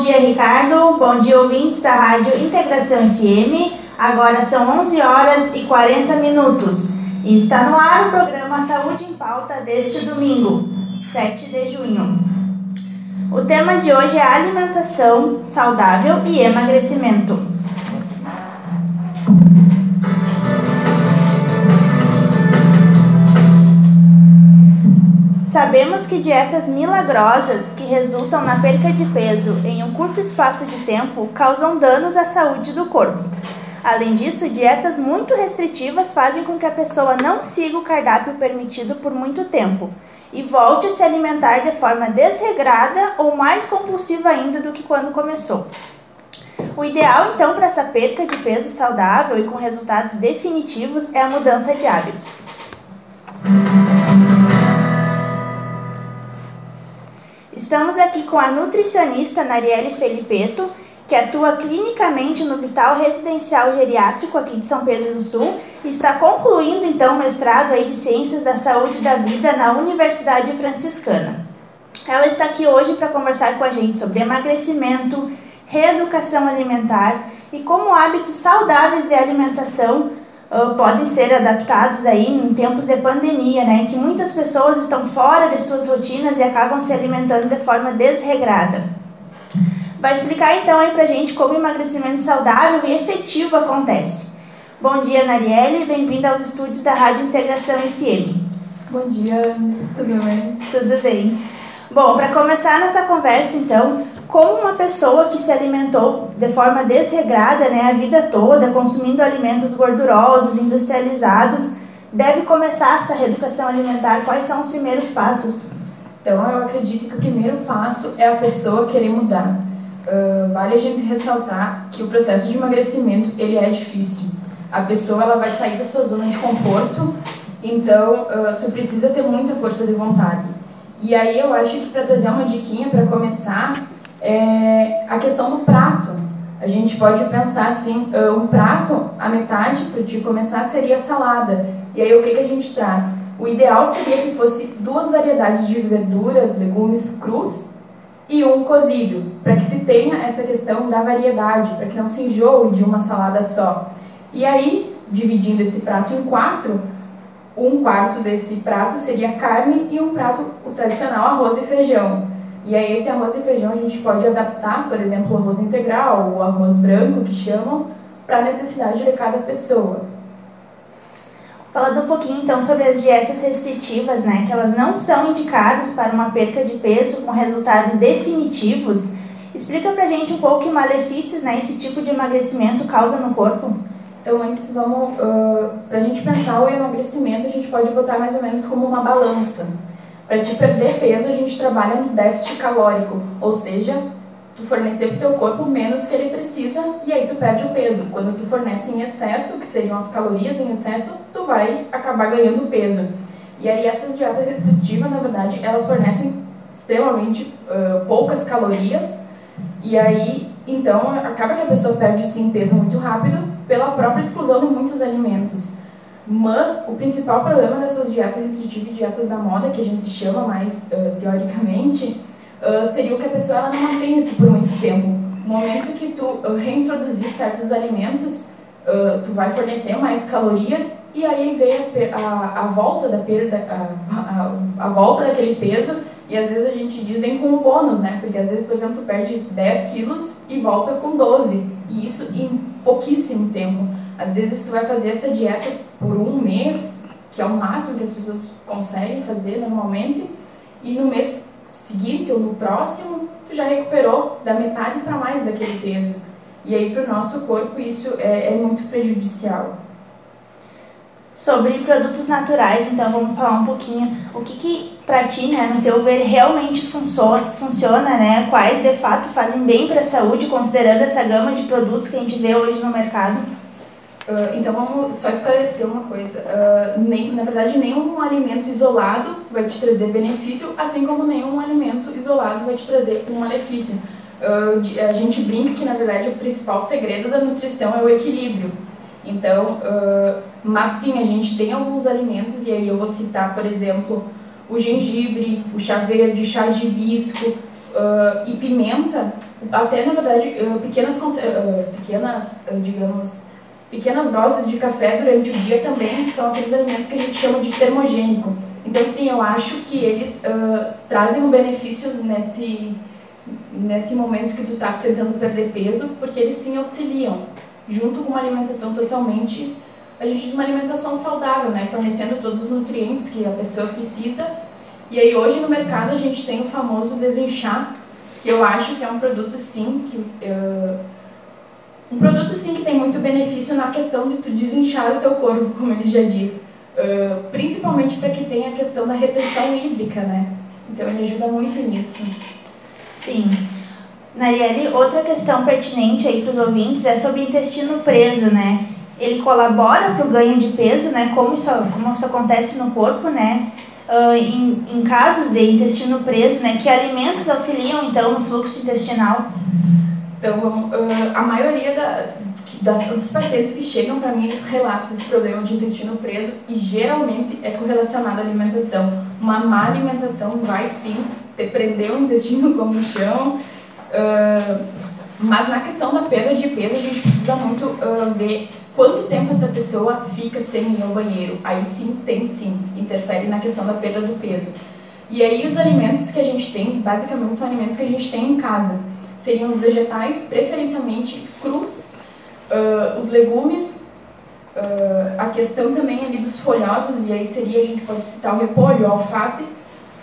Dia, Ricardo. Bom dia, ouvintes da Rádio Integração FM. Agora são 11 horas e 40 minutos e está no ar o programa Saúde em Pauta deste domingo, 7 de junho. O tema de hoje é alimentação saudável e emagrecimento. Sabemos que dietas milagrosas que resultam na perca de peso em um curto espaço de tempo causam danos à saúde do corpo. Além disso, dietas muito restritivas fazem com que a pessoa não siga o cardápio permitido por muito tempo e volte a se alimentar de forma desregrada ou mais compulsiva ainda do que quando começou. O ideal, então, para essa perca de peso saudável e com resultados definitivos é a mudança de hábitos. Estamos aqui com a nutricionista Narielle Felipeto, que atua clinicamente no Vital Residencial Geriátrico aqui de São Pedro do Sul e está concluindo então o mestrado aí de Ciências da Saúde e da Vida na Universidade Franciscana. Ela está aqui hoje para conversar com a gente sobre emagrecimento, reeducação alimentar e como hábitos saudáveis de alimentação uh, podem ser adaptados aí em tempos de pandemia, né, em que muitas pessoas estão fora de suas rotinas e acabam se alimentando de forma desregrada. Vai explicar então aí pra gente como o emagrecimento saudável e efetivo acontece. Bom dia, Narielle, bem-vinda aos estúdios da Rádio Integração FM. Bom dia, tudo bem? Tudo bem. Bom, para começar nossa conversa, então, como uma pessoa que se alimentou de forma desregrada né, a vida toda, consumindo alimentos gordurosos, industrializados, deve começar essa reeducação alimentar? Quais são os primeiros passos? Então, eu acredito que o primeiro passo é a pessoa querer mudar. Uh, vale a gente ressaltar que o processo de emagrecimento ele é difícil. A pessoa ela vai sair da sua zona de conforto, então uh, tu precisa ter muita força de vontade. E aí eu acho que para trazer uma diquinha para começar é a questão do prato. A gente pode pensar assim, um prato, a metade para te começar seria salada. E aí o que, que a gente traz? O ideal seria que fosse duas variedades de verduras, legumes crus e um cozido, para que se tenha essa questão da variedade, para que não se enjoe de uma salada só. E aí, dividindo esse prato em quatro, um quarto desse prato seria carne e um prato o tradicional arroz e feijão. E aí esse arroz e feijão a gente pode adaptar, por exemplo, o arroz integral, o arroz branco que chamam, para a necessidade de cada pessoa. Falando um pouquinho então sobre as dietas restritivas, né, que elas não são indicadas para uma perca de peso com resultados definitivos, explica pra gente um pouco que malefícios né, esse tipo de emagrecimento causa no corpo. Então, antes, vamos, uh, para a gente pensar o emagrecimento, a gente pode botar mais ou menos como uma balança. Para te perder peso, a gente trabalha no déficit calórico, ou seja, tu fornecer para o teu corpo menos que ele precisa e aí tu perde o peso. Quando tu fornece em excesso, que seriam as calorias em excesso, tu vai acabar ganhando peso. E aí essas dietas restritivas, na verdade, elas fornecem extremamente uh, poucas calorias e aí, então, acaba que a pessoa perde sim peso muito rápido pela própria exclusão de muitos alimentos. Mas o principal problema dessas dietas restritivas e dietas da moda, que a gente chama mais uh, teoricamente, uh, seria o que a pessoa ela não mantém isso por muito tempo. No momento que tu uh, reintroduzir certos alimentos, tu vai fornecer mais calorias e aí vem a, a, a volta da perda, a, a, a, volta daquele peso e às vezes a gente diz vem com um bônus, né? Porque às vezes, por exemplo, tu perde 10 quilos e volta com 12 e isso em pouquíssimo tempo. Às vezes tu vai fazer essa dieta por um mês, que é o máximo que as pessoas conseguem fazer normalmente, e no mês seguinte ou no próximo, tu já recuperou da metade para mais daquele peso. E aí para o nosso corpo isso é, é muito prejudicial. Sobre produtos naturais, então vamos falar um pouquinho o que, que para ti, né, no teu ver, realmente funciona, funciona, né? Quais de fato fazem bem para a saúde, considerando essa gama de produtos que a gente vê hoje no mercado? Uh, então vamos só esclarecer uma coisa. Uh, nem, na verdade, nenhum alimento isolado vai te trazer benefício, assim como nenhum alimento isolado vai te trazer um malefício. Uh, a gente brinca que na verdade o principal segredo da nutrição é o equilíbrio. Então, mas sim, a gente tem alguns alimentos, e aí eu vou citar, por exemplo, o gengibre, o chá verde, chá de hibisco, e pimenta, até na verdade pequenas, pequenas digamos, pequenas doses de café durante o dia também são aqueles alimentos que a gente chama de termogênico. Então sim, eu acho que eles trazem um benefício nesse nesse momento que tu está tentando perder peso, porque eles sim auxiliam, junto com uma alimentação totalmente, a gente diz uma alimentação saudável, né, fornecendo todos os nutrientes que a pessoa precisa e aí hoje no mercado a gente tem o famoso desinchar, que eu acho que é um produto sim que uh, um produto sim que tem muito benefício na questão de tu desinchar o teu corpo, como ele já diz, uh, principalmente para que tenha a questão da retenção hídrica, né? Então ele ajuda muito nisso. Sim. Narielle, outra questão pertinente aí para os ouvintes é sobre intestino preso, né? Ele colabora para o ganho de peso, né? Como isso, como isso acontece no corpo, né? uh, em, em casos de intestino preso, né, que alimentos auxiliam então no fluxo intestinal? Então, uh, a maioria da, das, dos pacientes que chegam para mim, eles relatam esse problema de intestino preso e geralmente é correlacionado à alimentação. Uma má alimentação vai sim te prender o intestino como no chão, uh, mas na questão da perda de peso, a gente precisa muito uh, ver quanto tempo essa pessoa fica sem ir ao banheiro. Aí sim, tem sim, interfere na questão da perda do peso. E aí os alimentos que a gente tem, basicamente são alimentos que a gente tem em casa. Seriam os vegetais, preferencialmente crus, uh, os legumes, uh, a questão também ali dos folhosos, e aí seria, a gente pode citar o repolho, a alface,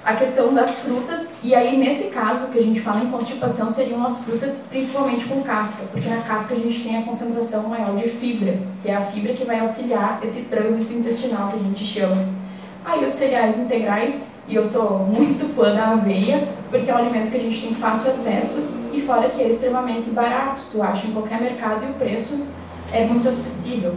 a questão das frutas, e aí nesse caso que a gente fala em constipação seriam as frutas principalmente com casca, porque na casca a gente tem a concentração maior de fibra, que é a fibra que vai auxiliar esse trânsito intestinal que a gente chama. Aí os cereais integrais, e eu sou muito fã da aveia, porque é um alimento que a gente tem fácil acesso e fora que é extremamente barato, tu acha em qualquer mercado e o preço é muito acessível.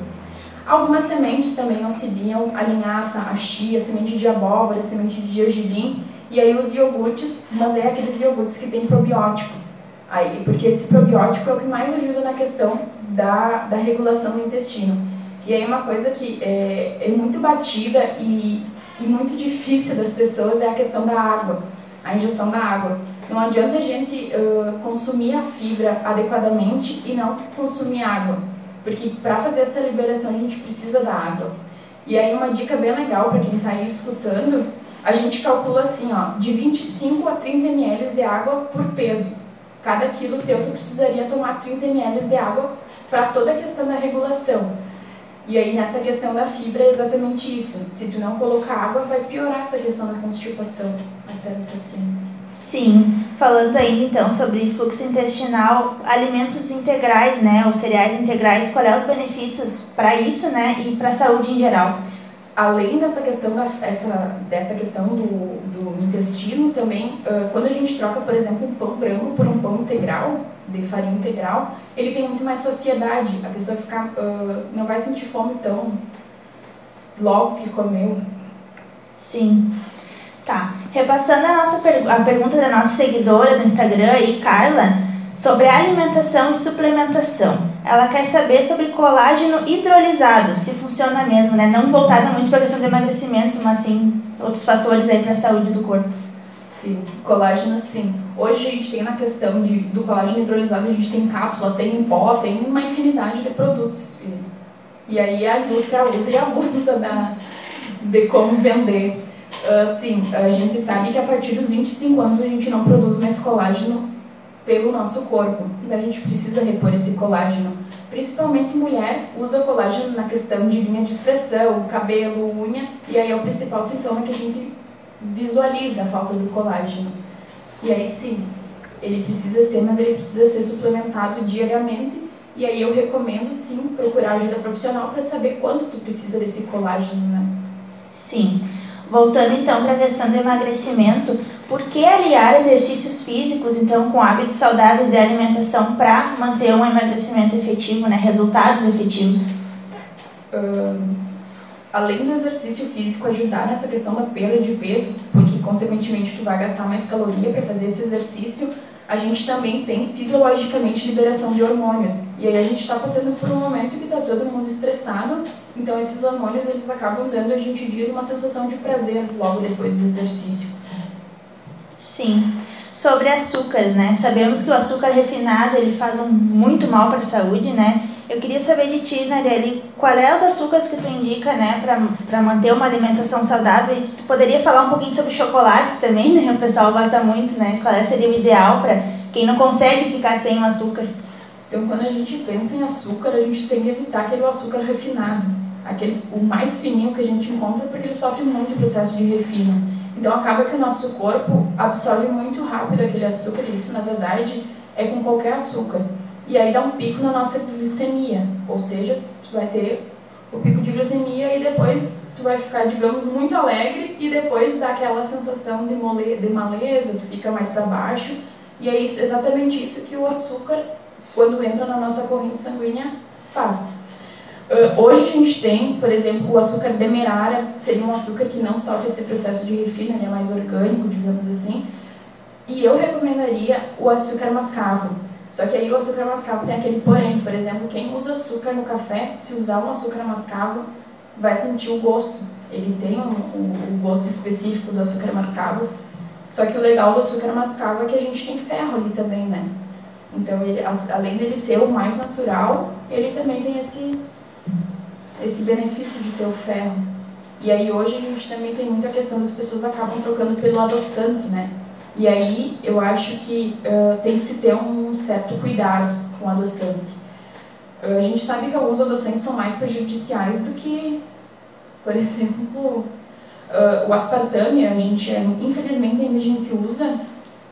Algumas sementes também auxiliam a linhaça, a chia, a semente de abóbora, a semente de gergelim, e aí os iogurtes, mas é aqueles iogurtes que têm probióticos. Aí, porque esse probiótico é o que mais ajuda na questão da, da regulação do intestino. E aí uma coisa que é, é muito batida e, e muito difícil das pessoas é a questão da água, a ingestão da água. Não adianta a gente uh, consumir a fibra adequadamente e não consumir água. Porque para fazer essa liberação a gente precisa da água. E aí uma dica bem legal para quem está aí escutando, a gente calcula assim, ó, de 25 a 30 ml de água por peso. Cada quilo teu tu precisaria tomar 30 ml de água para toda a questão da regulação. E aí nessa questão da fibra é exatamente isso. Se tu não colocar água, vai piorar essa questão da constipação até no paciente. Sim, falando ainda então sobre fluxo intestinal, alimentos integrais, né, os cereais integrais, qual é os benefícios para isso, né, e para a saúde em geral? Além dessa questão da, essa, dessa questão do intestino, também quando a gente troca, por exemplo, um pão branco por um pão integral, de farinha integral, ele tem muito mais saciedade. A pessoa fica, não vai sentir fome tão logo que comeu. Sim. Tá. Repassando a, nossa a pergunta da nossa seguidora no Instagram, aí, Carla, sobre alimentação e suplementação. Ela quer saber sobre colágeno hidrolisado, se funciona mesmo, né? Não voltada muito para a questão do emagrecimento, mas sim outros fatores aí para a saúde do corpo. Sim, colágeno sim. Hoje a gente tem na questão de, do colágeno hidrolisado, a gente tem cápsula, tem em pó, tem uma infinidade de produtos. E, aí a indústria usa e abusa da, de como vender. Uh, sim, a gente sabe que a partir dos 25 anos a gente não produz mais colágeno pelo nosso corpo. Então a gente precisa repor esse colágeno. Principalmente mulher usa colágeno na questão de linha de expressão, cabelo, unha, e aí é o principal sintoma que a gente visualiza a falta do colágeno. E aí sim, ele precisa ser, mas ele precisa ser suplementado diariamente. E aí eu recomendo sim procurar ajuda profissional para saber quanto tu precisa desse colágeno, né? Sim. Voltando então para a questão do emagrecimento, por que aliar exercícios físicos então com hábitos saudáveis de alimentação para manter um emagrecimento efetivo, né? resultados efetivos? Além do exercício físico ajudar nessa questão da perda de peso, porque consequentemente tu vai gastar mais caloria para fazer esse exercício, a gente também tem fisiologicamente liberação de hormônios. E aí a gente está passando por um momento que está todo mundo estressado, então esses hormônios eles acabam dando, a gente diz, uma sensação de prazer logo depois do exercício. Sim. sobre açúcar, né? Sabemos que o açúcar refinado ele faz um, muito mal para a saúde, né? Eu queria saber de ti, Nareli, qual é os açúcares que tu indica, né, para manter uma alimentação saudável? E tu poderia falar um pouquinho sobre chocolates também, né? O pessoal gosta muito, né? Qual seria o ideal para quem não consegue ficar sem o açúcar? Então, quando a gente pensa em açúcar, a gente tem que evitar aquele açúcar refinado, aquele o mais fininho que a gente encontra, porque ele sofre muito processo de refino. Então, acaba que o nosso corpo absorve muito rápido aquele açúcar, e isso, na verdade, é com qualquer açúcar. E aí dá um pico na nossa glicemia, ou seja, tu vai ter o pico de glicemia e depois tu vai ficar, digamos, muito alegre e depois dá aquela sensação de, mole, de maleza, tu fica mais para baixo. E é isso, exatamente isso que o açúcar, quando entra na nossa corrente sanguínea, faz. Uh, hoje a gente tem, por exemplo, o açúcar demerara, seria um açúcar que não sofre esse processo de refino, ele é mais orgânico, digamos assim. E eu recomendaria o açúcar mascavo. Só que aí o açúcar mascavo tem aquele porém, por exemplo, quem usa açúcar no café, se usar um açúcar mascavo, vai sentir o gosto. Ele tem um, um, um gosto específico do açúcar mascavo. Só que o legal do açúcar mascavo é que a gente tem ferro ali também, né? Então, ele, além dele ser o mais natural, ele também tem esse, esse benefício de ter o ferro. E aí hoje a gente também tem muita questão das pessoas acabam trocando pelo adoçante, né? E aí eu acho que uh, tem que se ter um certo cuidado com o adoçante. Uh, a gente sabe que alguns adoçantes são mais prejudiciais do que, por exemplo, uh, o aspartame. A gente, infelizmente, ainda a gente usa,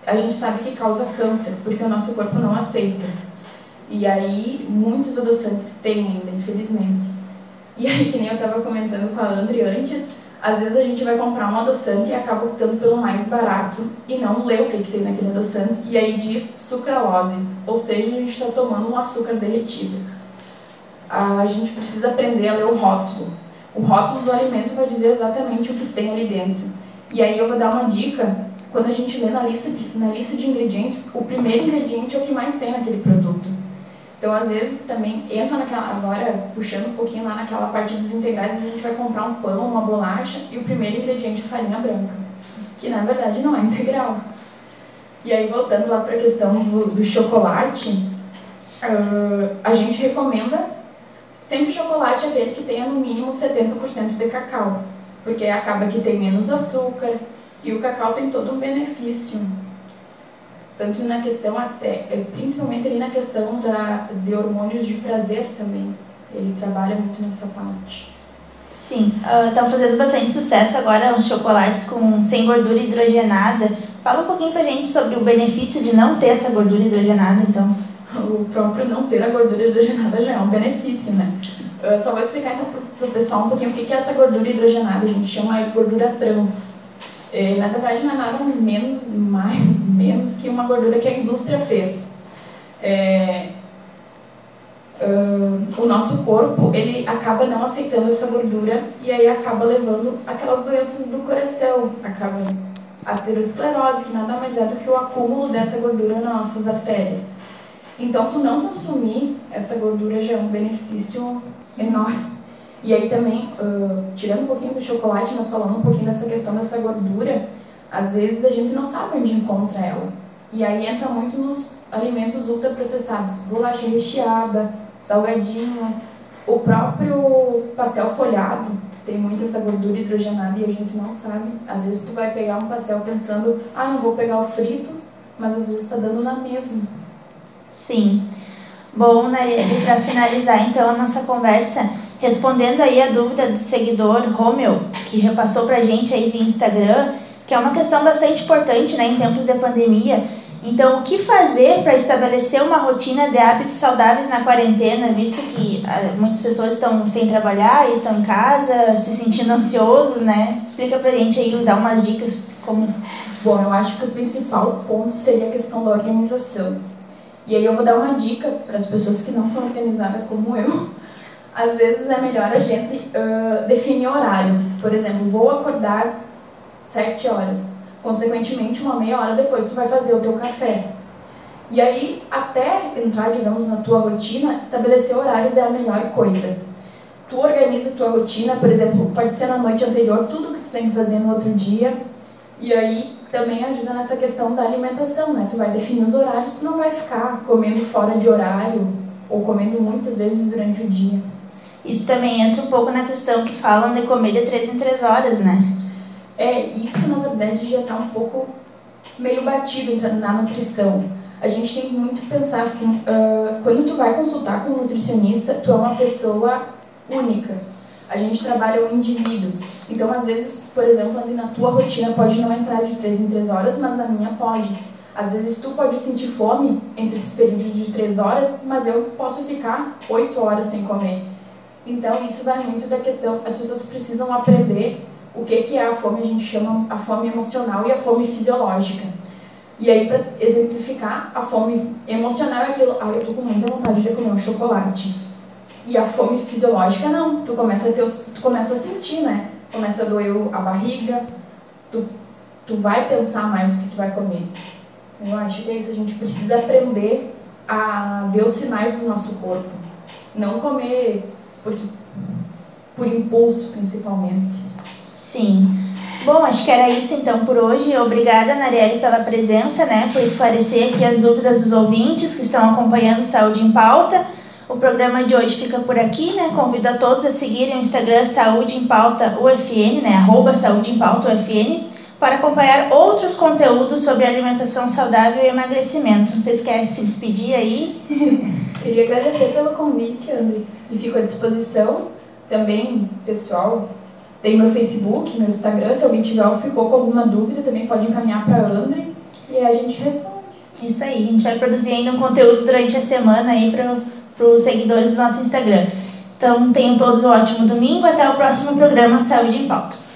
a gente sabe que causa câncer, porque o nosso corpo não aceita. E aí muitos adoçantes têm ainda, infelizmente. E aí, que nem eu estava comentando com a André antes, às vezes a gente vai comprar um adoçante e acaba optando pelo mais barato e não lê o que, que tem naquele adoçante e aí diz sucralose, ou seja, a gente está tomando um açúcar derretido. A gente precisa aprender a ler o rótulo. O rótulo do alimento vai dizer exatamente o que tem ali dentro. E aí eu vou dar uma dica, quando a gente lê na lista de, na lista de ingredientes, o primeiro ingrediente é o que mais tem naquele produto. Então, às vezes, também entra naquela. Agora, puxando um pouquinho lá naquela parte dos integrais, a gente vai comprar um pão, uma bolacha e o primeiro ingrediente é farinha branca, que na verdade não é integral. E aí, voltando lá para a questão do, do chocolate, uh, a gente recomenda sempre chocolate aquele que tenha no mínimo 70% de cacau, porque acaba que tem menos açúcar e o cacau tem todo um benefício tanto na questão até, é, principalmente ali na questão da, de hormônios de prazer também. Ele trabalha muito nessa parte. Sim, estão uh, fazendo bastante sucesso agora os chocolates com sem gordura hidrogenada. Fala um pouquinho pra gente sobre o benefício de não ter essa gordura hidrogenada, então. O próprio não ter a gordura hidrogenada já é um benefício, né? Eu só vou explicar então pro, pessoal um pouquinho o que é essa gordura hidrogenada. A gente chama gordura trans. É, na verdade, não é nada menos, mais, menos que uma gordura que a indústria fez. É, uh, o nosso corpo ele acaba não aceitando essa gordura e aí acaba levando aquelas doenças do coração, acaba aterosclerose, que nada mais é do que o acúmulo dessa gordura nas nossas artérias. Então, tu não consumir essa gordura já é um benefício enorme. E aí também, uh, tirando um pouquinho do chocolate, mas falando um pouquinho dessa questão dessa gordura, às vezes a gente não sabe onde encontra ela. E aí entra muito nos alimentos ultraprocessados, bolacha recheada, salgadinho, o próprio pastel folhado tem muito essa gordura hidrogenada e a gente não sabe. Às vezes tu vai pegar um pastel pensando, ah, não vou pegar o frito, mas às vezes está dando na mesma. Sim. Bom, né, para finalizar então a nossa conversa, respondendo aí a dúvida do seguidor Romeu, que repassou para a gente aí via Instagram, que é uma questão bastante importante né, em tempos de pandemia. Então, o que fazer para estabelecer uma rotina de hábitos saudáveis na quarentena, visto que ah, muitas pessoas estão sem trabalhar, estão em casa, se sentindo ansiosos, né? Explica pra gente aí, dá umas dicas como... Bom, eu acho que o principal ponto seria a questão da organização. E aí eu vou dar uma dica para as pessoas que não são organizadas como eu, às vezes é melhor a gente uh, definir horário. Por exemplo, vou acordar sete horas. Consequentemente, uma meia hora depois tu vai fazer o teu café. E aí, até entrar, digamos, na tua rotina, estabelecer horários é a melhor coisa. Tu organiza a tua rotina, por exemplo, pode ser na noite anterior, tudo que tu tem que fazer no outro dia. E aí, também ajuda nessa questão da alimentação, né? Tu vai definir os horários, tu não vai ficar comendo fora de horário ou comendo muitas vezes durante o dia. Isso também entra um pouco na questão que falam de comer de três em três horas, né? É, isso na verdade já está um pouco meio batido na nutrição. A gente tem muito que pensar assim, uh, quando tu vai consultar com um nutricionista, tu é uma pessoa única. A gente trabalha o indivíduo. Então, às vezes, por exemplo, ali na tua rotina pode não entrar de três em três horas, mas na minha pode. Às vezes tu pode sentir fome entre esse período de três horas, mas eu posso ficar oito horas sem comer. Então, isso vai muito da questão, as pessoas precisam aprender o que, que é a fome, a gente chama a fome emocional e a fome fisiológica. E aí, para exemplificar, a fome emocional é aquilo, ah, eu tô com muita vontade de comer um chocolate. E a fome fisiológica não, tu começa a, ter, tu começa a sentir, né? Começa a doer a barriga, tu, tu vai pensar mais o que tu vai comer. Eu acho que é isso, a gente precisa aprender a ver os sinais do nosso corpo. Não comer porque, por impulso, principalmente. Sim. Bom, acho que era isso então por hoje. Obrigada, Narielle, pela presença, né, por esclarecer aqui as dúvidas dos ouvintes que estão acompanhando Saúde em Pauta. O programa de hoje fica por aqui, né? Convido a todos a seguirem o Instagram Saúde em Pauta UFN, né? Arroba Saúde em Pauta UFN, para acompanhar outros conteúdos sobre alimentação saudável e emagrecimento. Vocês querem se despedir aí? Queria agradecer pelo convite, André, e fico à disposição. Também, pessoal, tem meu Facebook, meu Instagram, se alguém tiver ou ficou com alguma dúvida, também pode encaminhar para André e a gente responde. Isso aí, a gente vai produzir ainda um conteúdo durante a semana aí para os seguidores do nosso Instagram. Então, tenham todos um ótimo domingo, até o próximo programa Saúde em Pauta.